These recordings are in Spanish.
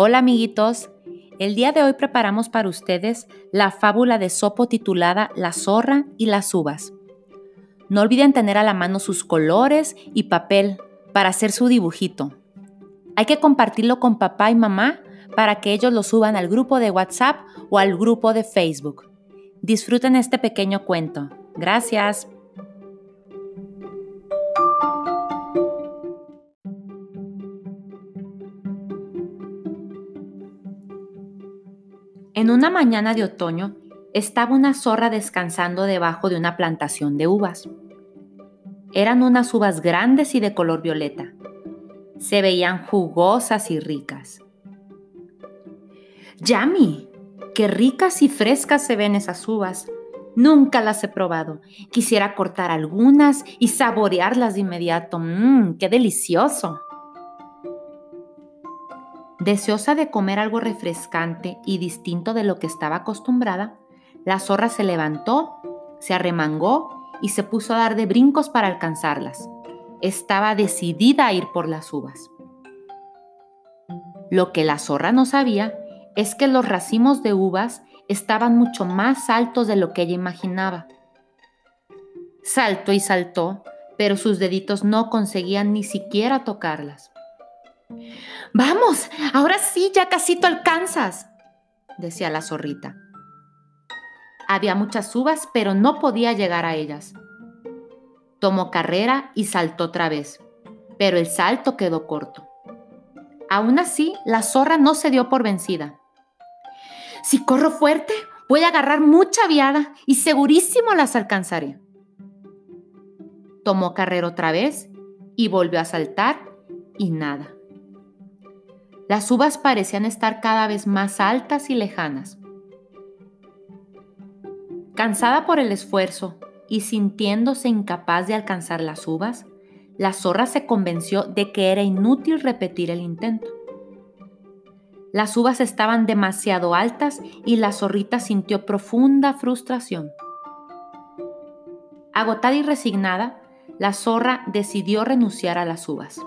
Hola amiguitos, el día de hoy preparamos para ustedes la fábula de Sopo titulada La zorra y las uvas. No olviden tener a la mano sus colores y papel para hacer su dibujito. Hay que compartirlo con papá y mamá para que ellos lo suban al grupo de WhatsApp o al grupo de Facebook. Disfruten este pequeño cuento. Gracias. En una mañana de otoño estaba una zorra descansando debajo de una plantación de uvas. Eran unas uvas grandes y de color violeta. Se veían jugosas y ricas. ¡Yami! ¡Qué ricas y frescas se ven esas uvas! Nunca las he probado. Quisiera cortar algunas y saborearlas de inmediato. ¡Mmm! ¡Qué delicioso! Deseosa de comer algo refrescante y distinto de lo que estaba acostumbrada, la zorra se levantó, se arremangó y se puso a dar de brincos para alcanzarlas. Estaba decidida a ir por las uvas. Lo que la zorra no sabía es que los racimos de uvas estaban mucho más altos de lo que ella imaginaba. Saltó y saltó, pero sus deditos no conseguían ni siquiera tocarlas. Vamos, ahora sí, ya casi alcanzas, decía la zorrita. Había muchas uvas, pero no podía llegar a ellas. Tomó carrera y saltó otra vez, pero el salto quedó corto. Aún así, la zorra no se dio por vencida. Si corro fuerte, voy a agarrar mucha viada y segurísimo las alcanzaré. Tomó carrera otra vez y volvió a saltar y nada. Las uvas parecían estar cada vez más altas y lejanas. Cansada por el esfuerzo y sintiéndose incapaz de alcanzar las uvas, la zorra se convenció de que era inútil repetir el intento. Las uvas estaban demasiado altas y la zorrita sintió profunda frustración. Agotada y resignada, la zorra decidió renunciar a las uvas.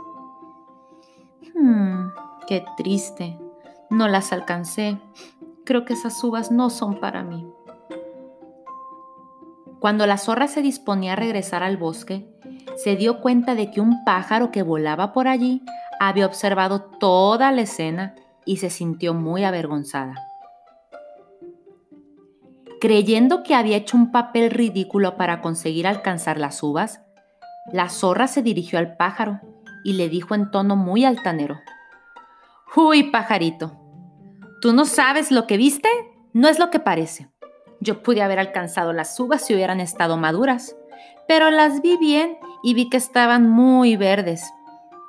Qué triste. No las alcancé. Creo que esas uvas no son para mí. Cuando la zorra se disponía a regresar al bosque, se dio cuenta de que un pájaro que volaba por allí había observado toda la escena y se sintió muy avergonzada. Creyendo que había hecho un papel ridículo para conseguir alcanzar las uvas, la zorra se dirigió al pájaro y le dijo en tono muy altanero, Uy, pajarito, ¿tú no sabes lo que viste? No es lo que parece. Yo pude haber alcanzado las uvas si hubieran estado maduras, pero las vi bien y vi que estaban muy verdes.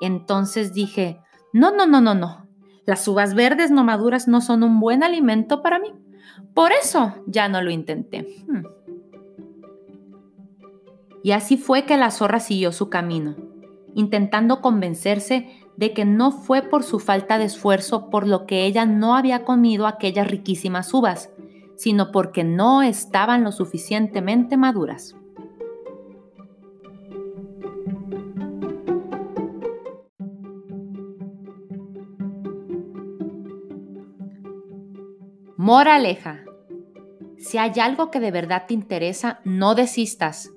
Entonces dije, no, no, no, no, no. Las uvas verdes no maduras no son un buen alimento para mí. Por eso ya no lo intenté. Hmm. Y así fue que la zorra siguió su camino, intentando convencerse de que no fue por su falta de esfuerzo por lo que ella no había comido aquellas riquísimas uvas, sino porque no estaban lo suficientemente maduras. Moraleja. Si hay algo que de verdad te interesa, no desistas.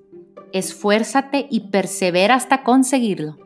Esfuérzate y persevera hasta conseguirlo.